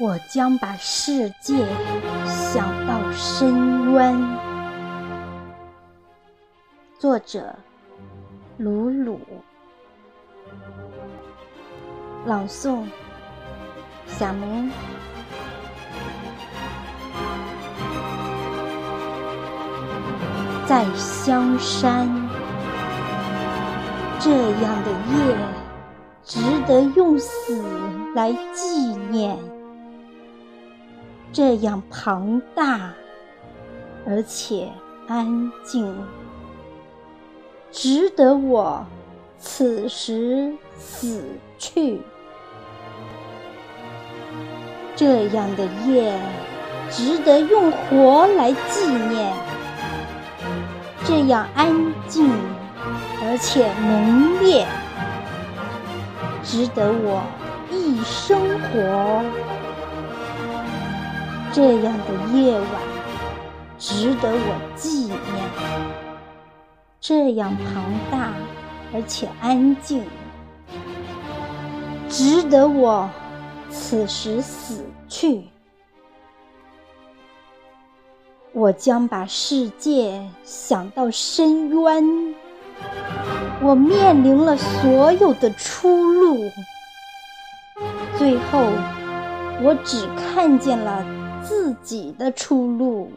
我将把世界想到深渊。作者：鲁鲁。朗诵：小明。在香山，这样的夜，值得用死来纪念。这样庞大，而且安静，值得我此时死去。这样的夜，值得用活来纪念。这样安静，而且浓烈，值得我一生活。这样的夜晚，值得我纪念。这样庞大而且安静，值得我此时死去。我将把世界想到深渊，我面临了所有的出路，最后我只看见了。自己的出路，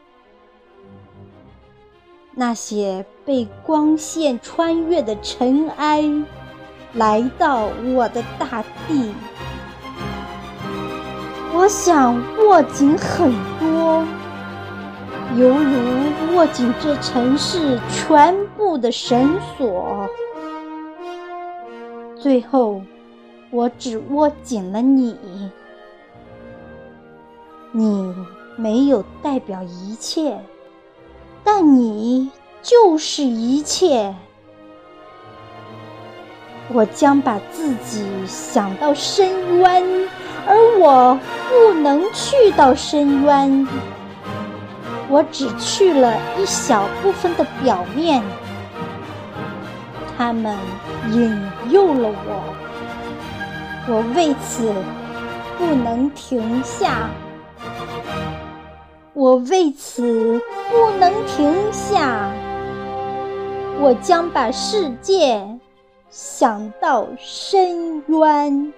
那些被光线穿越的尘埃，来到我的大地。我想握紧很多，犹如握紧这城市全部的绳索。最后，我只握紧了你。你没有代表一切，但你就是一切。我将把自己想到深渊，而我不能去到深渊。我只去了一小部分的表面，他们引诱了我，我为此不能停下。我为此不能停下，我将把世界想到深渊。